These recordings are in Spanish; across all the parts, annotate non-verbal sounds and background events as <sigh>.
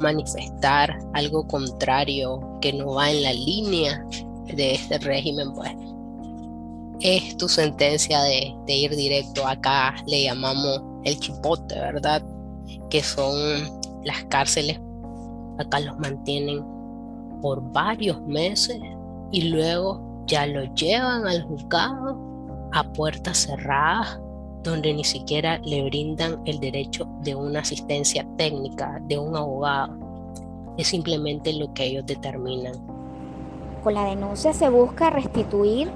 manifestar algo contrario que no va en la línea de este régimen, pues es tu sentencia de, ir directo acá, le llamamos el chipote, ¿verdad? Que son las cárceles, acá los mantienen por varios meses y luego ya lo llevan al juzgado a puertas cerradas donde ni siquiera le brindan el derecho de una asistencia técnica, de un abogado. Es simplemente lo que ellos determinan. Con la denuncia se busca restituir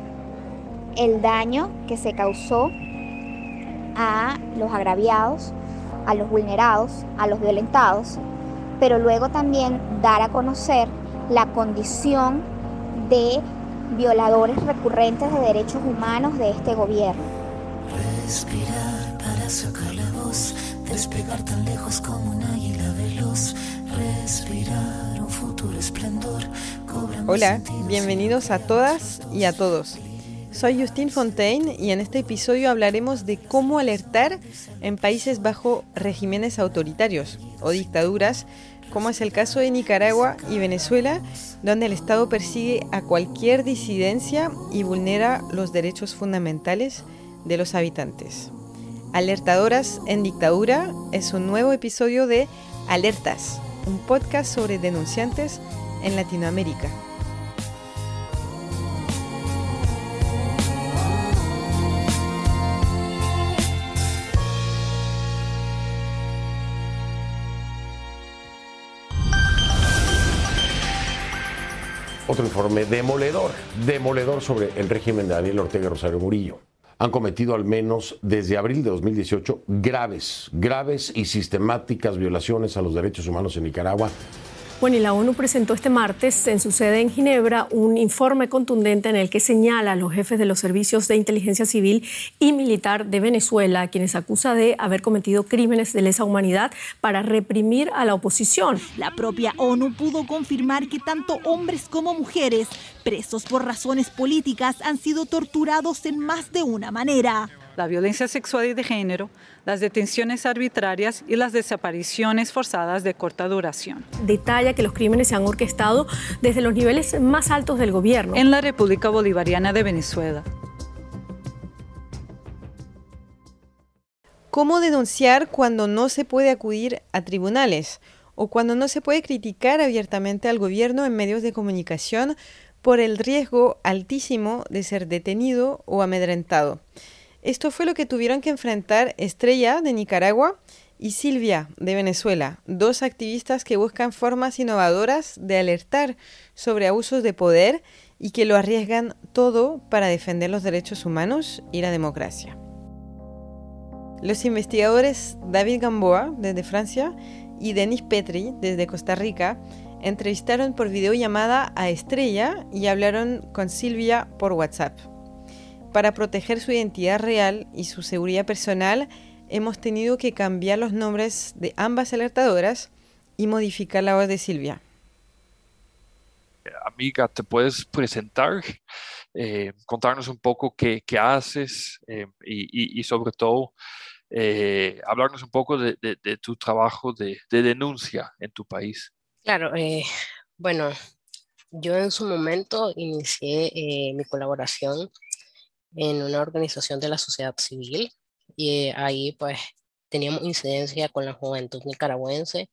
el daño que se causó a los agraviados, a los vulnerados, a los violentados, pero luego también dar a conocer la condición de violadores recurrentes de derechos humanos de este gobierno. Respirar para sacar la voz, despegar tan lejos como un Hola, bienvenidos a todas y a todos. Soy Justine Fontaine y en este episodio hablaremos de cómo alertar en países bajo regímenes autoritarios o dictaduras, como es el caso de Nicaragua y Venezuela, donde el Estado persigue a cualquier disidencia y vulnera los derechos fundamentales de los habitantes. Alertadoras en dictadura es un nuevo episodio de Alertas, un podcast sobre denunciantes en Latinoamérica. Otro informe demoledor, demoledor sobre el régimen de Daniel Ortega Rosario Murillo. Han cometido al menos desde abril de 2018 graves, graves y sistemáticas violaciones a los derechos humanos en Nicaragua bueno, y la ONU presentó este martes en su sede en Ginebra un informe contundente en el que señala a los jefes de los servicios de inteligencia civil y militar de Venezuela, quienes acusa de haber cometido crímenes de lesa humanidad para reprimir a la oposición. La propia ONU pudo confirmar que tanto hombres como mujeres presos por razones políticas han sido torturados en más de una manera la violencia sexual y de género, las detenciones arbitrarias y las desapariciones forzadas de corta duración. Detalla que los crímenes se han orquestado desde los niveles más altos del gobierno. En la República Bolivariana de Venezuela. ¿Cómo denunciar cuando no se puede acudir a tribunales o cuando no se puede criticar abiertamente al gobierno en medios de comunicación por el riesgo altísimo de ser detenido o amedrentado? Esto fue lo que tuvieron que enfrentar Estrella de Nicaragua y Silvia de Venezuela, dos activistas que buscan formas innovadoras de alertar sobre abusos de poder y que lo arriesgan todo para defender los derechos humanos y la democracia. Los investigadores David Gamboa, desde Francia, y Denis Petri, desde Costa Rica, entrevistaron por videollamada a Estrella y hablaron con Silvia por WhatsApp. Para proteger su identidad real y su seguridad personal, hemos tenido que cambiar los nombres de ambas alertadoras y modificar la voz de Silvia. Amiga, ¿te puedes presentar? Eh, contarnos un poco qué, haces eh, y, sobre todo eh, hablarnos un poco de, tu trabajo de, denuncia en tu país. Claro, bueno, yo en su momento inicié mi colaboración en una organización de la sociedad civil y eh, ahí pues teníamos incidencia con la juventud nicaragüense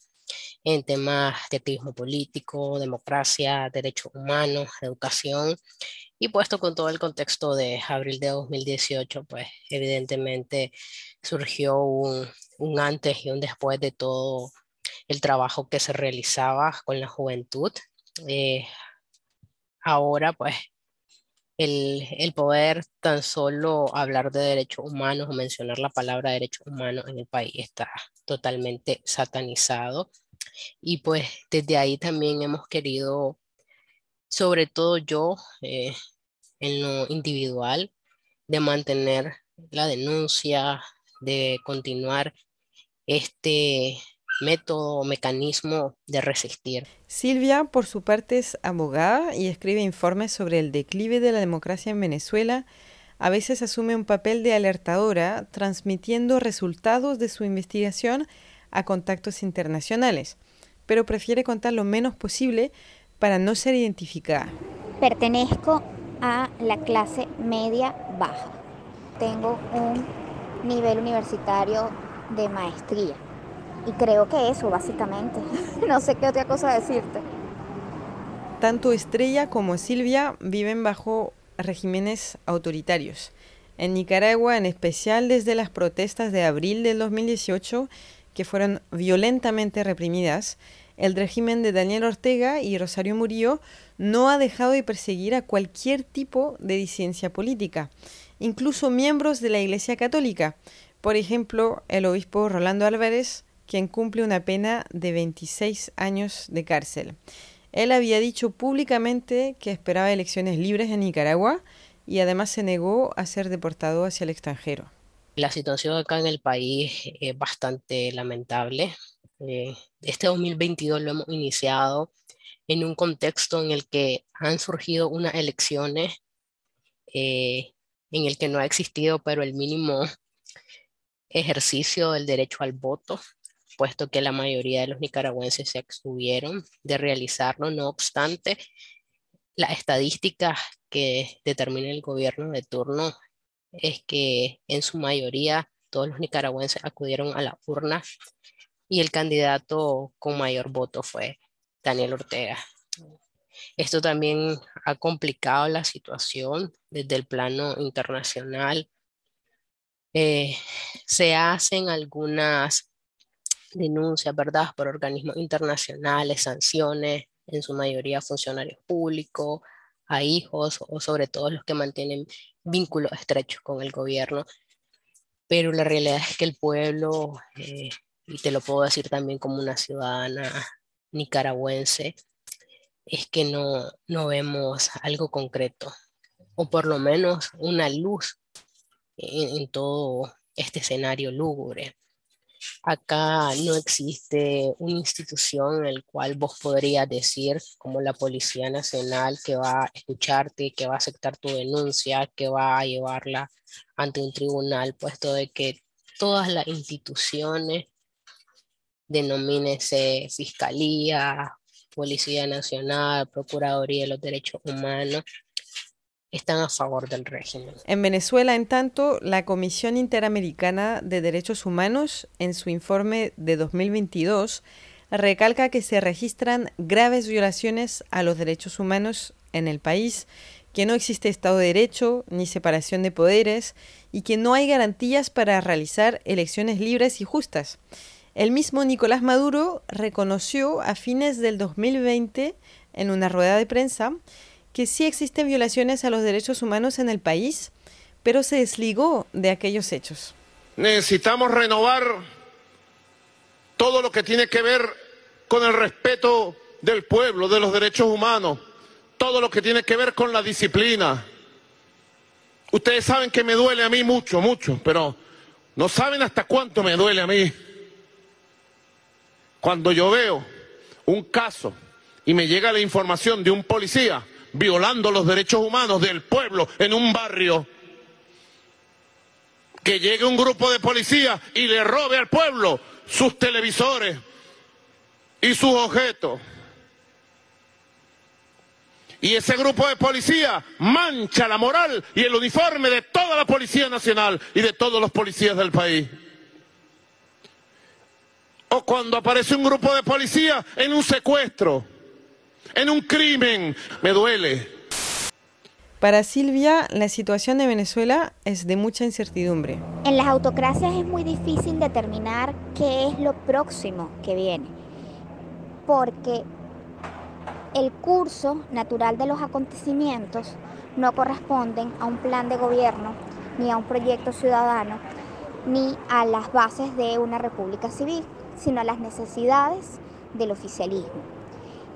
en temas de activismo político, democracia, derechos humanos, educación y puesto con todo el contexto de abril de 2018, pues evidentemente surgió un, un antes y un después de todo el trabajo que se realizaba con la juventud. Eh, ahora pues el, poder tan solo hablar de derechos humanos o mencionar la palabra derechos humanos en el país está totalmente satanizado. Y pues desde ahí también hemos querido, sobre todo yo, eh, en lo individual, de mantener la denuncia, de continuar este método o mecanismo de resistir. Silvia, por su parte, es abogada y escribe informes sobre el declive de la democracia en Venezuela. A veces asume un papel de alertadora, transmitiendo resultados de su investigación a contactos internacionales. pero prefiere contar lo menos posible para no ser identificada. Pertenezco a la clase media baja. Tengo un nivel universitario de maestría. Y creo que eso, básicamente. <laughs> no sé qué otra cosa decirte. Tanto Estrella como Silvia viven bajo regímenes autoritarios. En Nicaragua, en especial desde las protestas de abril del 2018, que fueron violentamente reprimidas, el régimen de Daniel Ortega y Rosario Murillo no ha dejado de perseguir a cualquier tipo de disidencia política, incluso miembros de la Iglesia Católica. Por ejemplo, el obispo Rolando Álvarez, quien cumple una pena de 26 años de cárcel. Él había dicho públicamente que esperaba elecciones libres en Nicaragua y además se negó a ser deportado hacia el extranjero. La situación acá en el país es bastante lamentable. Eh, este 2022 lo hemos iniciado en un contexto en el que han surgido unas elecciones eh, en el que no ha existido, pero el mínimo ejercicio del derecho al voto, puesto que la mayoría de los nicaragüenses se abstuvieron de realizarlo. No obstante, las estadísticas que determina el gobierno de turno es que en su mayoría todos los nicaragüenses acudieron a la urna y el candidato con mayor voto fue Daniel Ortega. Esto también ha complicado la situación desde el plano internacional. Eh, se hacen algunas denuncias, ¿verdad?, por organismos internacionales, sanciones, en su mayoría funcionarios públicos, a hijos o sobre todo los que mantienen vínculos estrechos con el gobierno. Pero la realidad es que el pueblo eh, y te lo puedo decir también como una ciudadana nicaragüense, es que no, no vemos algo concreto, o por lo menos una luz en, todo este escenario lúgubre. Acá no existe una institución en la cual vos podrías decir, como la Policía Nacional, que va a escucharte, que va a aceptar tu denuncia, que va a llevarla ante un tribunal, puesto de que todas las instituciones denomínese Fiscalía, Policía Nacional, Procuraduría de los Derechos Humanos, están a favor del régimen. En Venezuela, en tanto, la Comisión Interamericana de Derechos Humanos, en su informe de 2022, recalca que se registran graves violaciones a los derechos humanos en el país, que no existe Estado de Derecho ni separación de poderes y que no hay garantías para realizar elecciones libres y justas. El mismo Nicolás Maduro reconoció a fines del 2020 en una rueda de prensa que sí existen violaciones a los derechos humanos en el país, pero se desligó de aquellos hechos. Necesitamos renovar todo lo que tiene que ver con el respeto del pueblo, de los derechos humanos, todo lo que tiene que ver con la disciplina. Ustedes saben que me duele a mí mucho, mucho, pero no saben hasta cuánto me duele a mí cuando yo veo un caso y me llega la información de un policía violando los derechos humanos del pueblo en un barrio, que llegue un grupo de policías y le robe al pueblo sus televisores y sus objetos. Y ese grupo de policías mancha la moral y el uniforme de toda la Policía Nacional y de todos los policías del país. O cuando aparece un grupo de policía en un secuestro, en un crimen. Me duele. Para Silvia, la situación de Venezuela es de mucha incertidumbre. En las autocracias es muy difícil determinar qué es lo próximo que viene, porque el curso natural de los acontecimientos no corresponden a un plan de gobierno, ni a un proyecto ciudadano, ni a las bases de una república civil sino a las necesidades del oficialismo.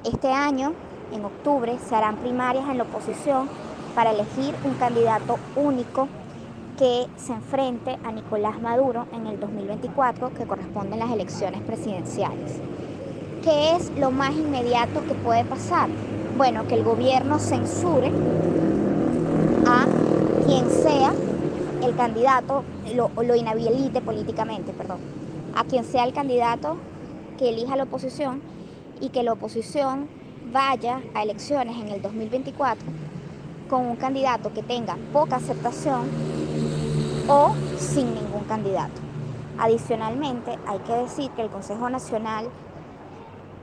Este año, en octubre, se harán primarias en la oposición para elegir un candidato único que se enfrente a Nicolás Maduro en el 2024, que corresponden las elecciones presidenciales. ¿Qué es lo más inmediato que puede pasar? Bueno, que el gobierno censure a quien sea el candidato, lo, lo inhabilite políticamente, perdón a quien sea el candidato que elija la oposición y que la oposición vaya a elecciones en el 2024 con un candidato que tenga poca aceptación o sin ningún candidato. Adicionalmente, hay que decir que el Consejo Nacional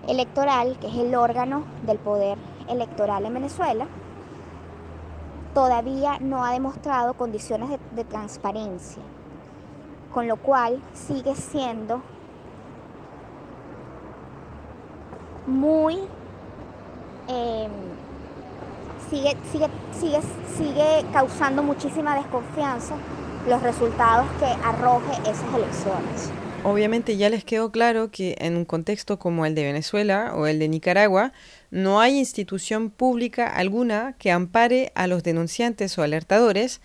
Electoral, que es el órgano del poder electoral en Venezuela, todavía no ha demostrado condiciones de, transparencia, con lo cual sigue siendo muy em, sigue, sigue, sigue, sigue causando muchísima desconfianza los resultados que arroje esas elecciones. Obviamente ya les quedó claro que en un contexto como el de Venezuela o el de Nicaragua, no hay institución pública alguna que ampare a los denunciantes o alertadores,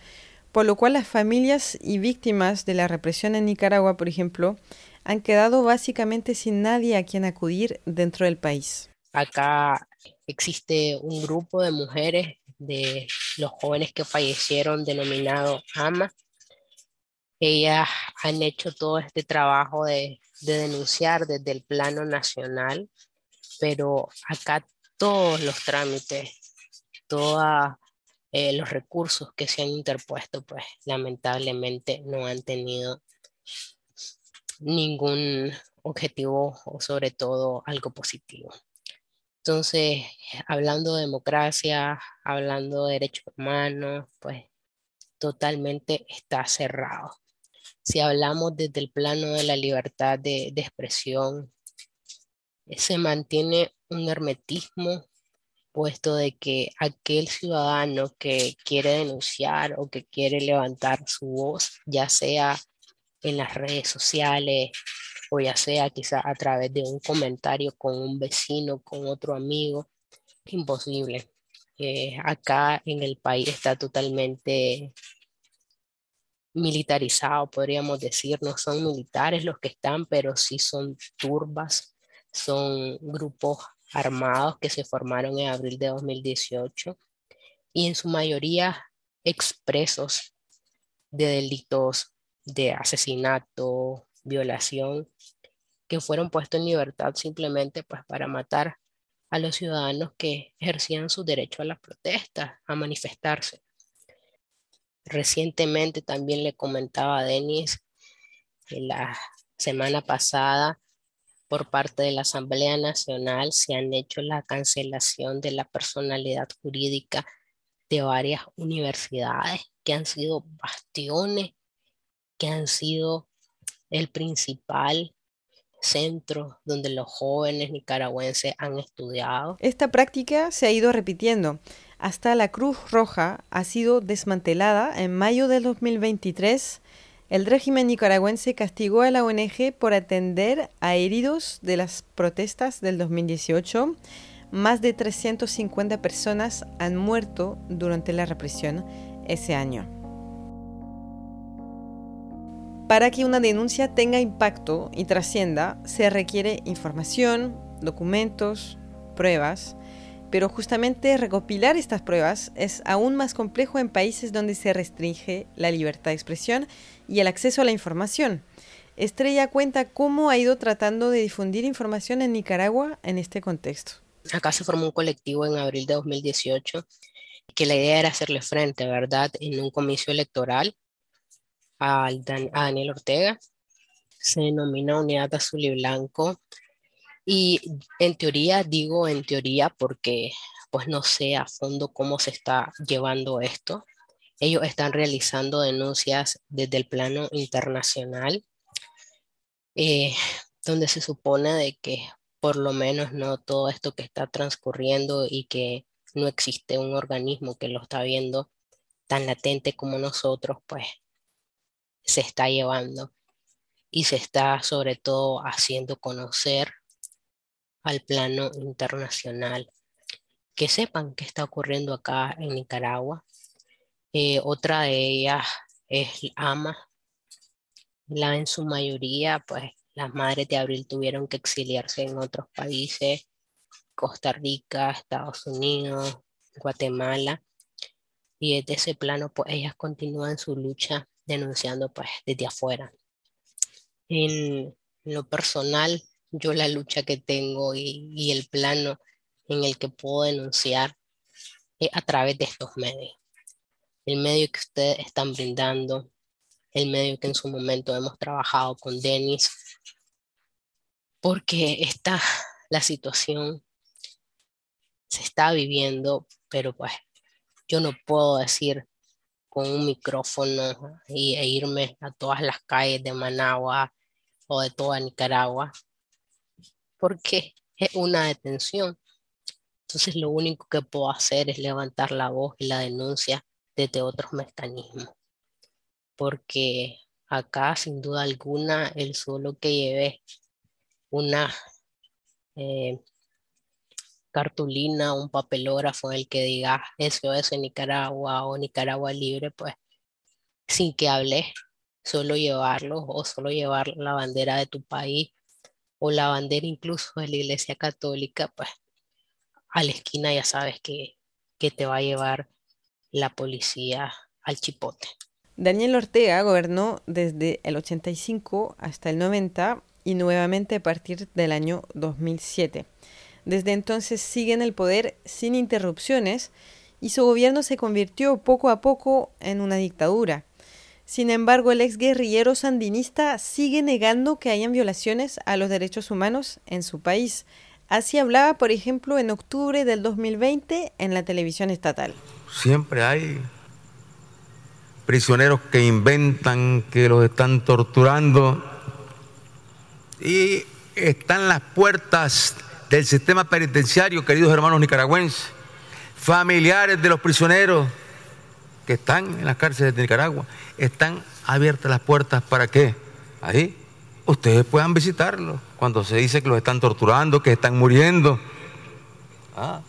por lo cual las familias y víctimas de la represión en Nicaragua, por ejemplo, han quedado básicamente sin nadie a quien acudir dentro del país. Acá existe un grupo de mujeres de los jóvenes que fallecieron denominado AMA. Ellas han hecho todo este trabajo de, denunciar desde el plano nacional, pero acá todos los trámites, todos eh, los recursos que se han interpuesto, pues lamentablemente no han tenido ningún objetivo o sobre todo algo positivo. Entonces, hablando de democracia, hablando de derechos humanos, pues totalmente está cerrado. Si hablamos desde el plano de la libertad de, de expresión, se mantiene un hermetismo puesto de que aquel ciudadano que quiere denunciar o que quiere levantar su voz, ya sea en las redes sociales, o ya sea quizá a través de un comentario con un vecino, con otro amigo, imposible. Eh, acá en el país está totalmente militarizado, podríamos decir, no son militares los que están, pero sí son turbas, son grupos armados que se formaron en abril de 2018 y en su mayoría expresos de delitos de asesinato, violación que fueron puestos en libertad simplemente pues para matar a los ciudadanos que ejercían su derecho a la protesta, a manifestarse. Recientemente también le comentaba a Denis la semana pasada por parte de la Asamblea Nacional se han hecho la cancelación de la personalidad jurídica de varias universidades que han sido bastiones, que han sido el principal centro donde los jóvenes nicaragüenses han estudiado. Esta práctica se ha ido repitiendo. Hasta la Cruz Roja ha sido desmantelada en mayo del 2023. El régimen nicaragüense castigó a la ONG por atender a heridos de las protestas del 2018. Más de 350 personas han muerto durante la represión ese año. Para que una denuncia tenga impacto y trascienda, se requiere información, documentos, pruebas, pero justamente recopilar estas pruebas es aún más complejo en países donde se restringe la libertad de expresión y el acceso a la información. Estrella cuenta cómo ha ido tratando de difundir información en Nicaragua en este contexto. Acá se formó un colectivo en abril de 2018 que la idea era hacerle frente, ¿verdad?, en un comicio electoral a, Daniel Ortega. Se denomina Unidad Azul y Blanco. Y en teoría, digo en teoría porque pues no sé a fondo cómo se está llevando esto. Ellos están realizando denuncias desde el plano internacional, eh, donde se supone de que por lo menos no todo esto que está transcurriendo y que no existe un organismo que lo está viendo tan latente como nosotros, pues se está llevando y se está sobre todo haciendo conocer al plano internacional. Que sepan qué está ocurriendo acá en Nicaragua. Eh, otra de ellas es AMA. La en su mayoría, pues las madres de abril tuvieron que exiliarse en otros países, Costa Rica, Estados Unidos, Guatemala. Y desde ese plano, pues ellas continúan su lucha denunciando pues desde afuera. En lo personal, yo la lucha que tengo y, el plano en el que puedo denunciar es a través de estos medios. El medio que ustedes están brindando, el medio que en su momento hemos trabajado con Denis, porque está la situación se está viviendo, pero pues yo no puedo decir con un micrófono y, e irme a todas las calles de Managua o de toda Nicaragua, porque es una detención. Entonces lo único que puedo hacer es levantar la voz y la denuncia desde otros mecanismos, porque acá sin duda alguna el solo que lleve una eh, cartulina, un papelógrafo en el que diga SOS Nicaragua o Nicaragua Libre, pues sin que hables, solo llevarlo o solo llevar la bandera de tu país o la bandera incluso de la Iglesia Católica, pues a la esquina ya sabes que, que te va a llevar la policía al chipote. Daniel Ortega gobernó desde el 85 hasta el 90 y nuevamente a partir del año 2007. Desde entonces sigue en el poder sin interrupciones y su gobierno se convirtió poco a poco en una dictadura. Sin embargo, el ex guerrillero sandinista sigue negando que hayan violaciones a los derechos humanos en su país. Así hablaba, por ejemplo, en octubre del 2020 en la televisión estatal. Siempre hay prisioneros que inventan que los están torturando y están las puertas del sistema penitenciario, queridos hermanos nicaragüenses, familiares de los prisioneros que están en las cárceles de Nicaragua, están abiertas las puertas para que ahí ustedes puedan visitarlos cuando se dice que los están torturando, que están muriendo. Ah,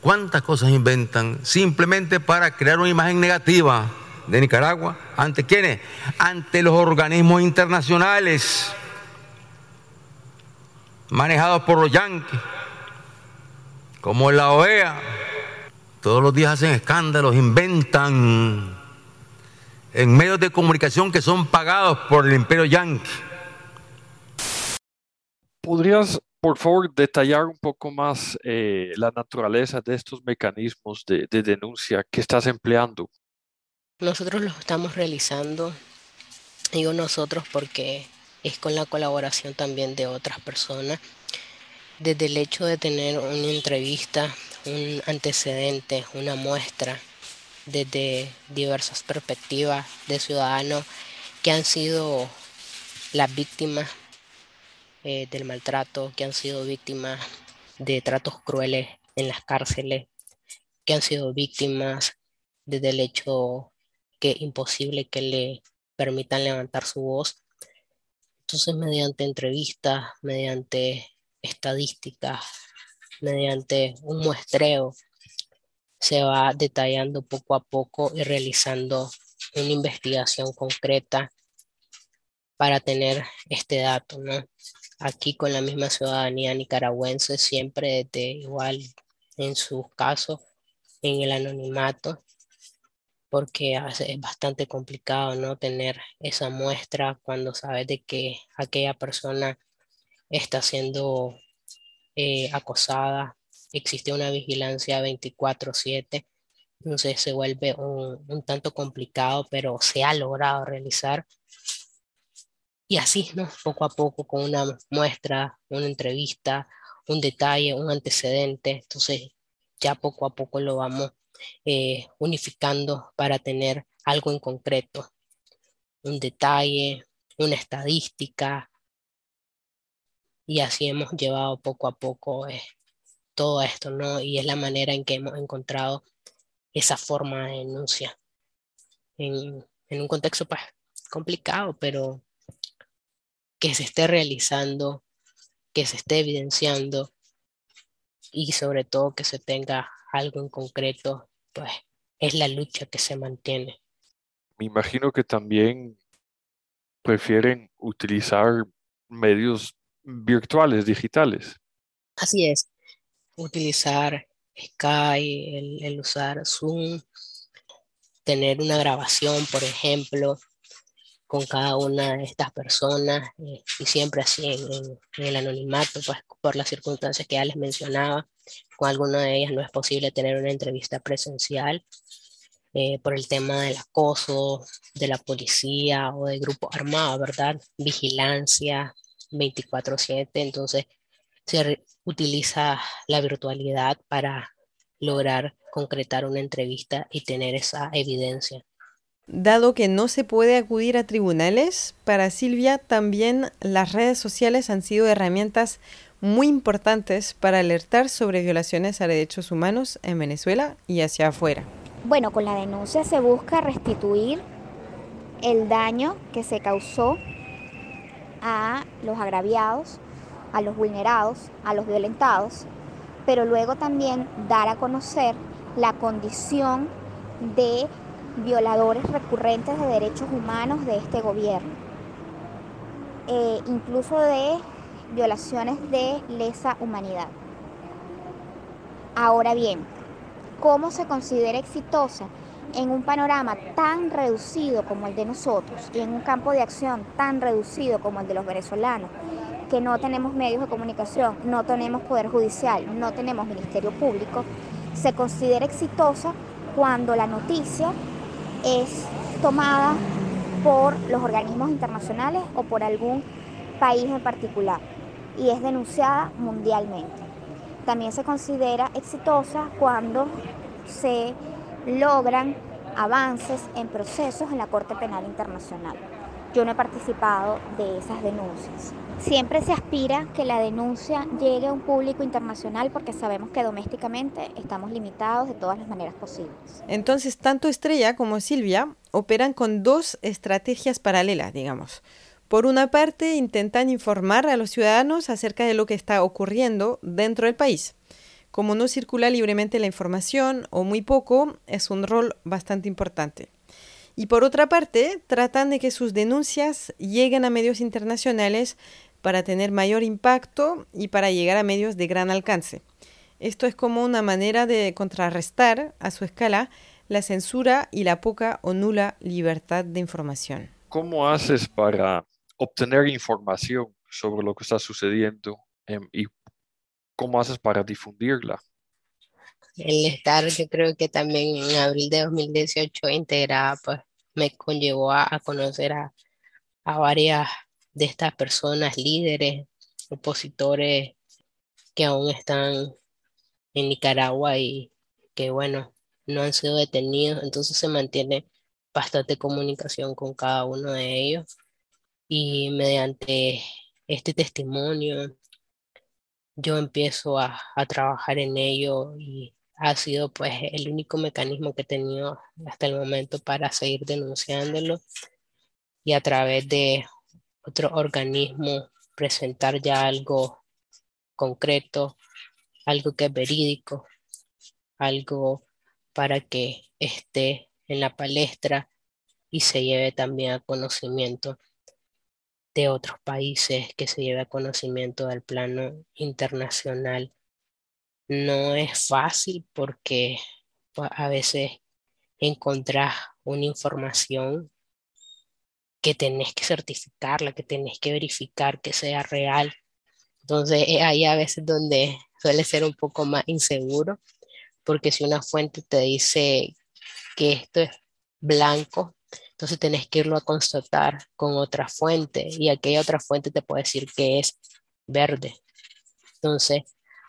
¿Cuántas cosas inventan simplemente para crear una imagen negativa de Nicaragua? ¿Ante quiénes? Ante los organismos internacionales manejados por los yanquis, como la OEA. Todos los días hacen escándalos, inventan en medios de comunicación que son pagados por el imperio yanqui. ¿Podrías, por favor, detallar un poco más eh, la naturaleza de estos mecanismos de, de denuncia que estás empleando? Nosotros los estamos realizando, digo nosotros porque es con la colaboración también de otras personas. Desde el hecho de tener una entrevista, un antecedente, una muestra, desde diversas perspectivas de ciudadanos que han sido las víctimas eh, del maltrato, que han sido víctimas de tratos crueles en las cárceles, que han sido víctimas desde el hecho que imposible que le permitan levantar su voz entonces, mediante entrevistas, mediante estadísticas, mediante un muestreo, se va detallando poco a poco y realizando una investigación concreta para tener este dato. Aquí con la misma ciudadanía nicaragüense, siempre de igual en sus casos, en el anonimato, porque es bastante complicado no tener esa muestra cuando sabes de que aquella persona está siendo eh, acosada, existe una vigilancia 24/7, entonces se vuelve un, un, tanto complicado, pero se ha logrado realizar. Y así, ¿no? Poco a poco, con una muestra, una entrevista, un detalle, un antecedente, entonces ya poco a poco lo vamos eh, unificando para tener algo en concreto, un detalle, una estadística, y así hemos llevado poco a poco eh, todo esto, ¿no? Y es la manera en que hemos encontrado esa forma de denuncia. En, en un contexto pues, complicado, pero que se esté realizando, que se esté evidenciando y sobre todo que se tenga algo en concreto pues es la lucha que se mantiene. Me imagino que también prefieren utilizar medios virtuales, digitales. Así es, utilizar Skype, el, el usar Zoom, tener una grabación, por ejemplo, con cada una de estas personas eh, y siempre así en, el anonimato, pues por las circunstancias que ya les mencionaba, con alguna de ellas no es posible tener una entrevista presencial eh, por el tema del acoso de la policía o de grupo armado, ¿verdad? Vigilancia 24/7, entonces se utiliza la virtualidad para lograr concretar una entrevista y tener esa evidencia. Dado que no se puede acudir a tribunales, para Silvia también las redes sociales han sido herramientas muy importantes para alertar sobre violaciones a derechos humanos en Venezuela y hacia afuera. Bueno, con la denuncia se busca restituir el daño que se causó a los agraviados, a los vulnerados, a los violentados, pero luego también dar a conocer la condición de violadores recurrentes de derechos humanos de este gobierno, eh, incluso de violaciones de lesa humanidad. Ahora bien, ¿cómo se considera exitosa en un panorama tan reducido como el de nosotros y en un campo de acción tan reducido como el de los venezolanos, que no tenemos medios de comunicación, no tenemos poder judicial, no tenemos ministerio público, se considera exitosa cuando la noticia es tomada por los organismos internacionales o por algún país en particular y es denunciada mundialmente. También se considera exitosa cuando se logran avances en procesos en la Corte Penal Internacional. Yo no he participado de esas denuncias. Siempre se aspira que la denuncia llegue a un público internacional porque sabemos que domésticamente estamos limitados de todas las maneras posibles. Entonces, tanto Estrella como Silvia operan con dos estrategias paralelas, digamos. Por una parte, intentan informar a los ciudadanos acerca de lo que está ocurriendo dentro del país. Como no circula libremente la información o muy poco, es un rol bastante importante. Y por otra parte, tratan de que sus denuncias lleguen a medios internacionales para tener mayor impacto y para llegar a medios de gran alcance. Esto es como una manera de contrarrestar a su escala la censura y la poca o nula libertad de información. ¿Cómo haces para obtener información sobre lo que está sucediendo em, y cómo haces para difundirla? El estar, yo creo que también en abril de 2018 integrada, pues me conllevó a, conocer a, a varias de estas personas, líderes, opositores que aún están en Nicaragua y que, bueno, no han sido detenidos, entonces se mantiene bastante comunicación con cada uno de ellos. Y mediante este testimonio yo empiezo a, a trabajar en ello y ha sido pues el único mecanismo que he tenido hasta el momento para seguir denunciándolo y a través de otro organismo presentar ya algo concreto, algo que es verídico, algo para que esté en la palestra y se lleve también a conocimiento de otros países, que se lleve a conocimiento del plano internacional. No es fácil porque pues, a veces encontrar una información que tenés que certificarla, que tenés que verificar que sea real. Entonces, hay a veces donde suele ser un poco más inseguro, porque si una fuente te dice que esto es blanco, entonces tenés que irlo a constatar con otra fuente y aquella otra fuente te puede decir que es verde. Entonces,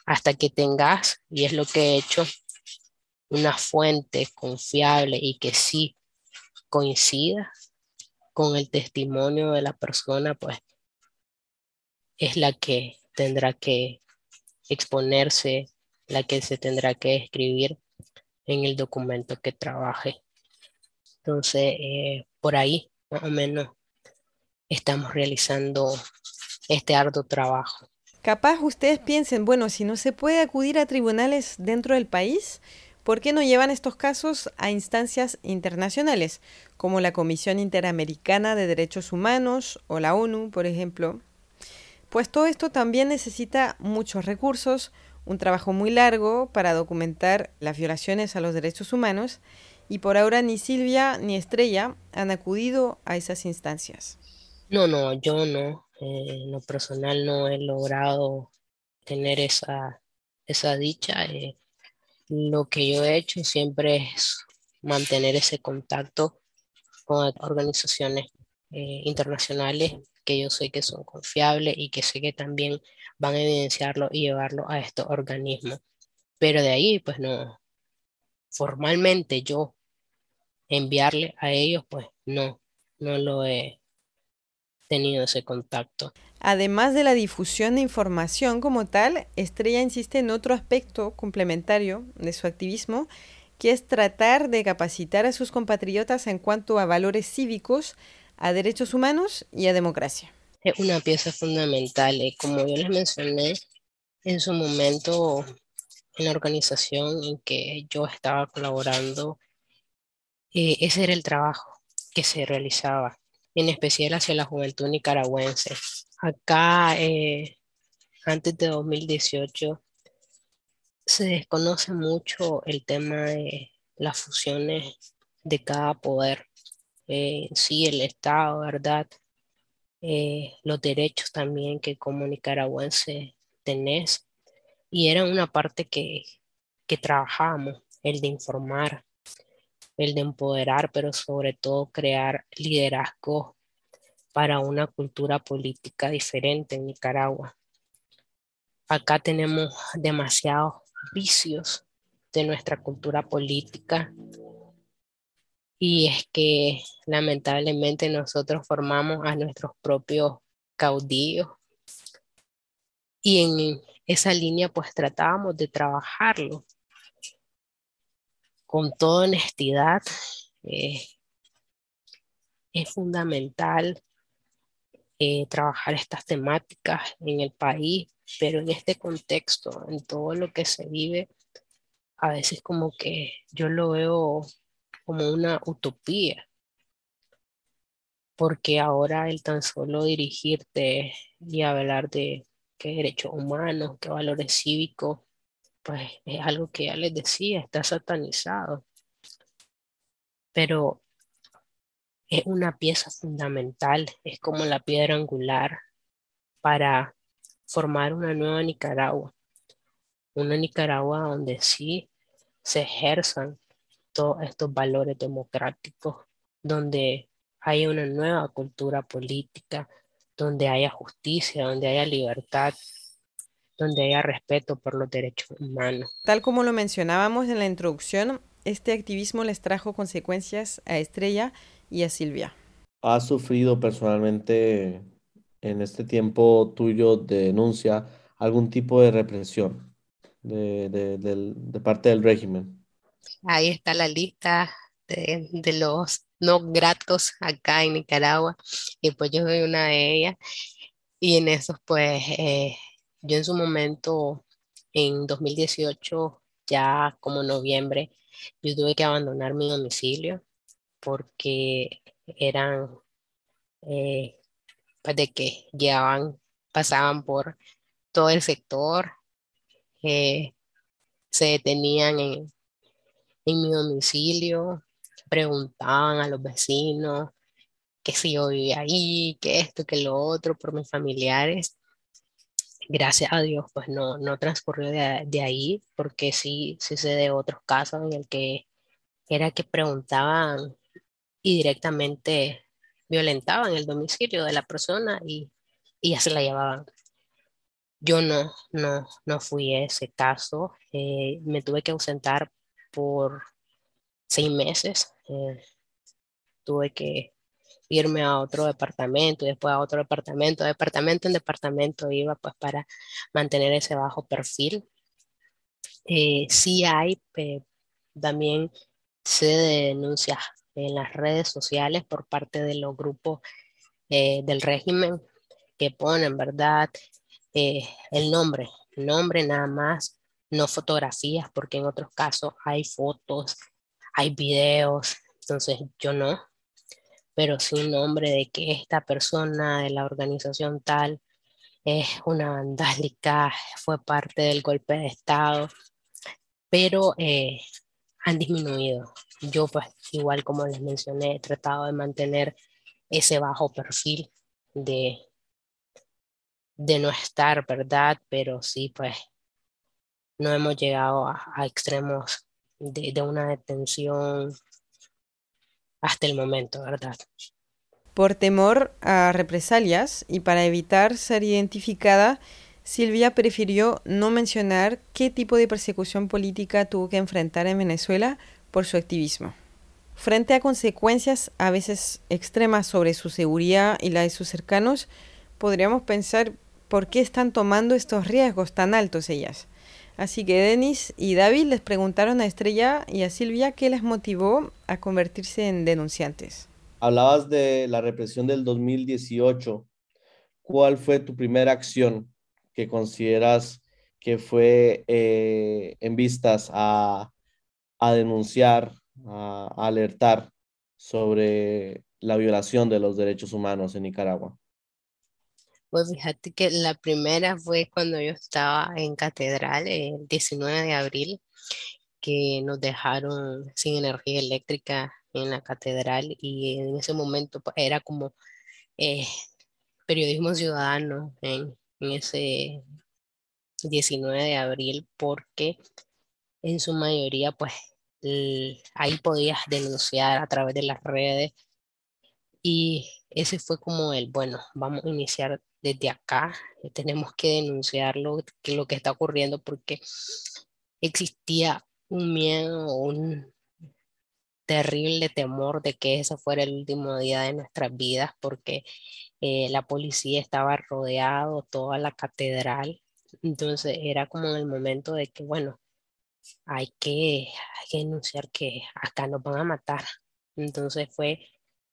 hasta que tengas, y es lo que he hecho, una fuente confiable y que sí coincida, con el testimonio de la persona, pues es la que tendrá que exponerse, la que se tendrá que escribir en el documento que trabaje. Entonces, eh, por ahí, más o menos, estamos realizando este arduo trabajo. Capaz ustedes piensen, bueno, si no se puede acudir a tribunales dentro del país, ¿Por qué no llevan estos casos a instancias internacionales, como la Comisión Interamericana de Derechos Humanos o la ONU, por ejemplo? Pues todo esto también necesita muchos recursos, un trabajo muy largo para documentar las violaciones a los derechos humanos y por ahora ni Silvia ni Estrella han acudido a esas instancias. No, no, yo no. Eh, en lo personal no he logrado tener esa, esa dicha. Eh, lo que yo he hecho siempre es mantener ese contacto con organizaciones eh, internacionales que yo sé que son confiables y que sé que también van a evidenciarlo y llevarlo a estos organismos. Pero de ahí, pues no, formalmente yo enviarle a ellos, pues no, no lo he tenido ese contacto. Además de la difusión de información como tal, Estrella insiste en otro aspecto complementario de su activismo, que es tratar de capacitar a sus compatriotas en cuanto a valores cívicos, a derechos humanos y a democracia. Es una pieza fundamental. Eh, como yo les mencioné en su momento en la organización en que yo estaba colaborando, eh, ese era el trabajo que se realizaba, en especial hacia la juventud nicaragüense. Acá, eh, antes de 2018, se desconoce mucho el tema de las fusiones de cada poder. Eh, sí, el Estado, ¿verdad? Eh, los derechos también que como nicaragüense tenés. Y era una parte que, que trabajábamos, el de informar, el de empoderar, pero sobre todo crear liderazgo para una cultura política diferente en Nicaragua. Acá tenemos demasiados vicios de nuestra cultura política y es que lamentablemente nosotros formamos a nuestros propios caudillos y en esa línea pues tratábamos de trabajarlo con toda honestidad. Eh, es fundamental eh, trabajar estas temáticas en el país, pero en este contexto, en todo lo que se vive, a veces como que yo lo veo como una utopía, porque ahora el tan solo dirigirte y hablar de qué derechos humanos, qué valores cívicos, pues es algo que ya les decía, está satanizado. Pero es una pieza fundamental, es como la piedra angular para formar una nueva Nicaragua. Una Nicaragua donde sí se ejerzan todos estos valores democráticos, donde haya una nueva cultura política, donde haya justicia, donde haya libertad, donde haya respeto por los derechos humanos. Tal como lo mencionábamos en la introducción, este activismo les trajo consecuencias a Estrella y a Silvia. ¿Has sufrido personalmente en este tiempo tuyo de denuncia algún tipo de represión de, de, parte del régimen? Ahí está la lista de, de, los no gratos acá en Nicaragua y pues yo soy una de ellas y en esos pues eh, yo en su momento, en 2018, ya como noviembre, yo tuve que abandonar mi domicilio porque eran eh, pues de que llegaban, pasaban por todo el sector, eh, se detenían en, en mi domicilio, preguntaban a los vecinos que si yo vivía ahí, que esto, que lo otro, por mis familiares gracias a Dios, pues no, no transcurrió de, ahí, porque sí, sí sé de otros casos en el que era que preguntaban y directamente violentaban el domicilio de la persona y, ya se la llevaban. Yo no, no, no fui ese caso. Eh, me tuve que ausentar por seis meses. Eh, tuve que irme a otro departamento y después a otro departamento, departamento en departamento iba pues para mantener ese bajo perfil. Eh, sí hay también se denuncias en las redes sociales por parte de los grupos eh, del régimen que ponen, ¿verdad? Eh, el nombre, nombre nada más, no fotografías, porque en otros casos hay fotos, hay videos, entonces yo no, pero sin nombre de que esta persona de la organización tal es una vandálica, fue parte del golpe de Estado. Pero eh, han disminuido. Yo pues igual como les mencioné, he tratado de mantener ese bajo perfil de, de no estar, ¿verdad? Pero sí, pues no hemos llegado a, extremos de una detención hasta el momento, ¿verdad? Por temor a represalias y para evitar ser identificada, Silvia prefirió no mencionar qué tipo de persecución política tuvo que enfrentar en Venezuela por su activismo. Frente a consecuencias a veces extremas sobre su seguridad y la de sus cercanos, podríamos pensar por qué están tomando estos riesgos tan altos ellas. Así que Denis y David les preguntaron a Estrella y a Silvia qué les motivó a convertirse en denunciantes. Hablabas de la represión del 2018. ¿Cuál fue tu primera acción que consideras que fue eh, en vistas a, denunciar, a, alertar sobre la violación de los derechos humanos en Nicaragua? Pues fíjate que la primera fue cuando yo estaba en catedral el 19 de abril, que nos dejaron sin energía eléctrica en la catedral y en ese momento pues, era como eh, periodismo ciudadano en, ese 19 de abril porque en su mayoría pues ahí podías denunciar a través de las redes. Y ese fue como el, bueno, vamos a iniciar desde acá, tenemos que denunciar lo que, lo que está ocurriendo porque existía un miedo, un terrible temor de que ese fuera el último día de nuestras vidas porque eh, la policía estaba rodeado, toda la catedral, entonces era como en el momento de que, bueno, hay que, denunciar que acá nos van a matar. Entonces fue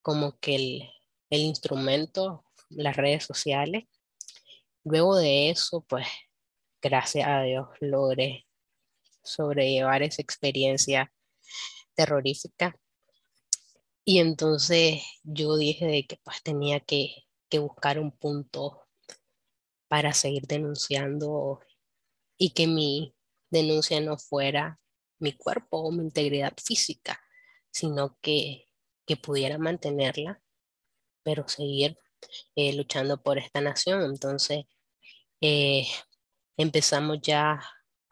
como que el, el instrumento, las redes sociales. Luego de eso, pues, gracias a Dios, logré sobrellevar esa experiencia terrorífica. Y entonces yo dije de que pues tenía que que buscar un punto para seguir denunciando y que mi denuncia no fuera mi cuerpo o mi integridad física, sino que, pudiera mantenerla, pero seguir eh, luchando por esta nación. Entonces, eh, empezamos ya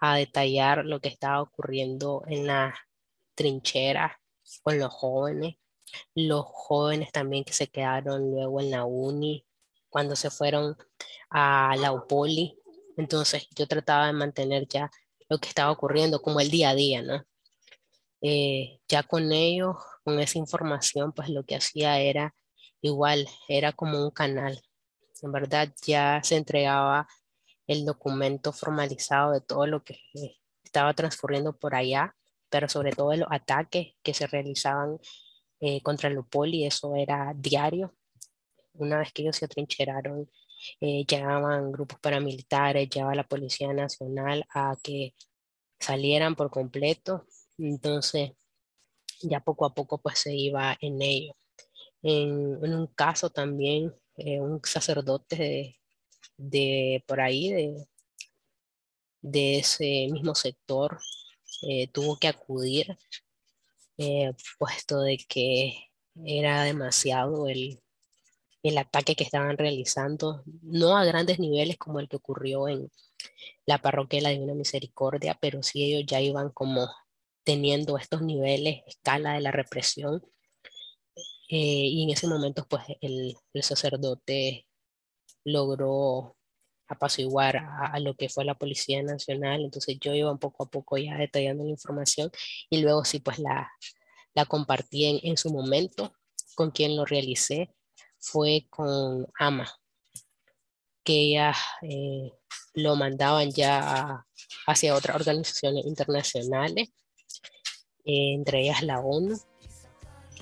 a detallar lo que estaba ocurriendo en la trinchera con los jóvenes, los jóvenes también que se quedaron luego en la uni, cuando se fueron a la UPOLI. Entonces yo trataba de mantener ya lo que estaba ocurriendo como el día a día, ¿no? Eh, ya con ellos, con esa información, pues lo que hacía era igual, era como un canal. En verdad ya se entregaba el documento formalizado de todo lo que estaba transcurriendo por allá, pero sobre todo de los ataques que se realizaban eh, contra el UPOLI, eso era diario. Una vez que ellos se atrincheraron, eh, llegaban grupos paramilitares, llegaba la Policía Nacional a que salieran por completo. Entonces, ya poco a poco pues se iba en ello. En, un caso también, eh, un sacerdote de, por ahí, de, de ese mismo sector, tuvo que acudir eh, puesto de que era demasiado el, el ataque que estaban realizando, no a grandes niveles como el que ocurrió en la parroquia de la Divina Misericordia, pero sí ellos ya iban como teniendo estos niveles, escala de la represión. Eh, y en ese momento, pues el, el sacerdote logró apaciguar a, a, lo que fue la Policía Nacional. Entonces yo iba poco a poco ya detallando la información y luego sí, pues la, la compartí en, en su momento. Con quien lo realicé fue con AMA, que ella eh, lo mandaban ya hacia otras organizaciones internacionales, eh, entre ellas la ONU.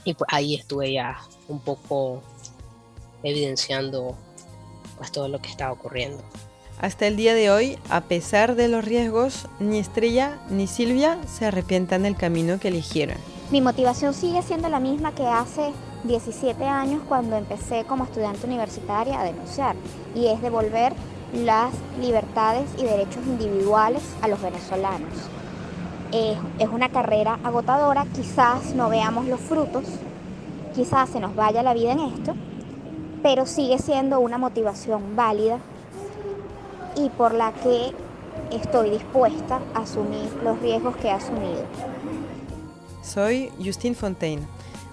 Y pues ahí estuve ya un poco evidenciando pues todo lo que estaba ocurriendo. Hasta el día de hoy, a pesar de los riesgos, ni Estrella ni Silvia se arrepientan del camino que eligieron. Mi motivación sigue siendo la misma que hace 17 años cuando empecé como estudiante universitaria a denunciar y es devolver las libertades y derechos individuales a los venezolanos. Es una carrera agotadora, quizás no veamos los frutos, quizás se nos vaya la vida en esto, pero sigue siendo una motivación válida y por la que estoy dispuesta a asumir los riesgos que he asumido. Soy Justine Fontaine.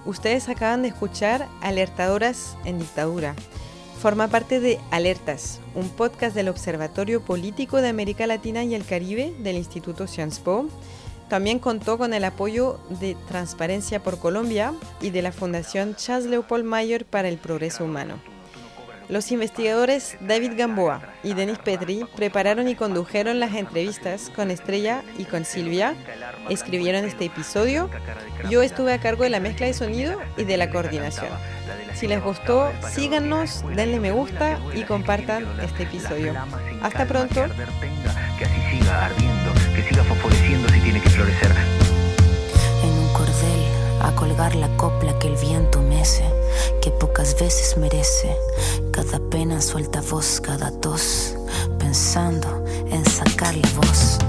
Ustedes acaban de escuchar Alertadoras en Dictadura. Forma parte de Alertas, un podcast del Observatorio Político de América Latina y el Caribe del Instituto Sciences Po. También contó con el apoyo de Transparencia por Colombia y de la Fundación Charles Leopold Mayer para el Progreso Humano. Los investigadores David Gamboa y Denis Petri prepararon y condujeron las entrevistas con Estrella y con Silvia, escribieron este episodio, yo estuve a cargo de la mezcla de sonido y de la coordinación. Si les gustó, síganos, denle me gusta y compartan este episodio. Hasta pronto. Tiene que florecer. En un cordel, a colgar la copla que el viento mece, que pocas veces merece. Cada pena suelta voz, cada tos, pensando en sacar la voz.